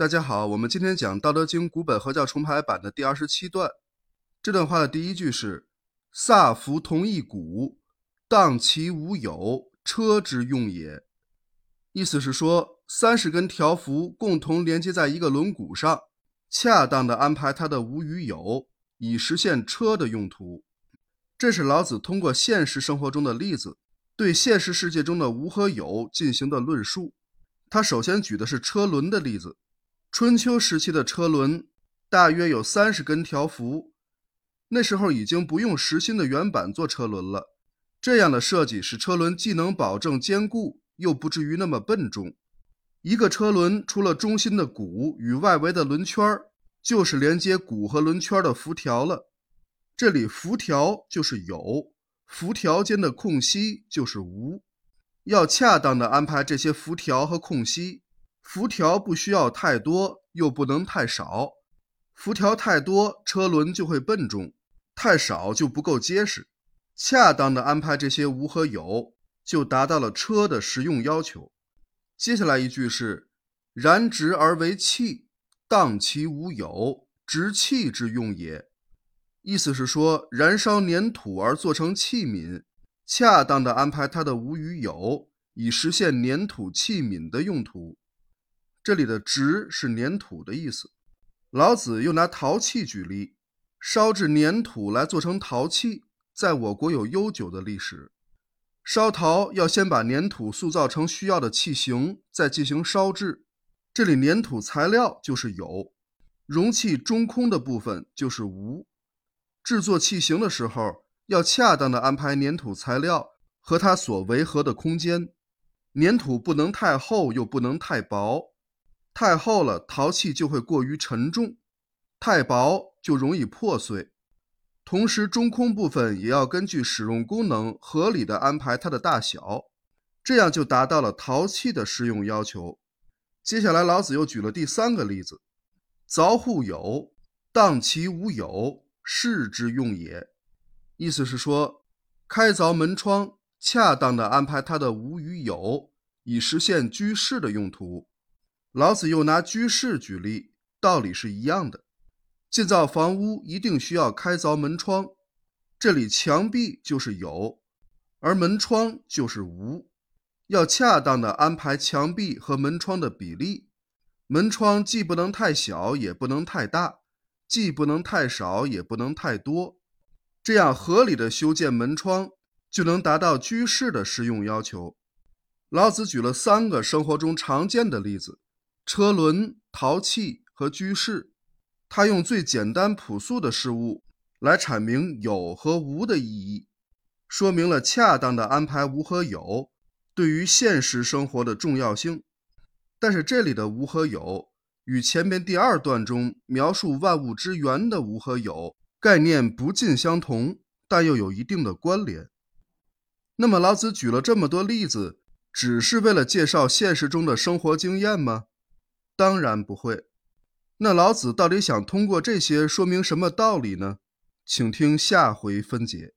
大家好，我们今天讲《道德经》古本合教重排版的第二十七段。这段话的第一句是“萨福同一毂，当其无有，车之用也”。意思是说，三十根条幅共同连接在一个轮毂上，恰当的安排它的无与有，以实现车的用途。这是老子通过现实生活中的例子，对现实世界中的无和有进行的论述。他首先举的是车轮的例子。春秋时期的车轮大约有三十根条幅，那时候已经不用实心的圆板做车轮了。这样的设计使车轮既能保证坚固，又不至于那么笨重。一个车轮除了中心的毂与外围的轮圈儿，就是连接毂和轮圈的辐条了。这里辐条就是有，辐条间的空隙就是无。要恰当的安排这些辐条和空隙，辐条不需要太多，又不能太少。辐条太多，车轮就会笨重；太少就不够结实。恰当的安排这些无和有，就达到了车的实用要求。接下来一句是“燃直而为器，荡其无有，直器之用也”。意思是说，燃烧粘土而做成器皿。恰当的安排它的无与有，以实现粘土器皿的用途。这里的“直”是粘土的意思。老子又拿陶器举例，烧制粘土来做成陶器，在我国有悠久的历史。烧陶要先把粘土塑造成需要的器型，再进行烧制。这里粘土材料就是有，容器中空的部分就是无。制作器型的时候。要恰当的安排粘土材料和它所围合的空间，粘土不能太厚，又不能太薄。太厚了，陶器就会过于沉重；太薄就容易破碎。同时，中空部分也要根据使用功能合理的安排它的大小，这样就达到了陶器的适用要求。接下来，老子又举了第三个例子：凿户有，当其无有，室之用也。意思是说，开凿门窗，恰当的安排它的无与有，以实现居室的用途。老子又拿居室举例，道理是一样的。建造房屋一定需要开凿门窗，这里墙壁就是有，而门窗就是无。要恰当的安排墙壁和门窗的比例，门窗既不能太小，也不能太大，既不能太少，也不能太多。这样合理的修建门窗，就能达到居室的实用要求。老子举了三个生活中常见的例子：车轮、陶器和居室。他用最简单朴素的事物来阐明有和无的意义，说明了恰当的安排无和有对于现实生活的重要性。但是这里的无和有与前面第二段中描述万物之源的无和有。概念不尽相同，但又有一定的关联。那么，老子举了这么多例子，只是为了介绍现实中的生活经验吗？当然不会。那老子到底想通过这些说明什么道理呢？请听下回分解。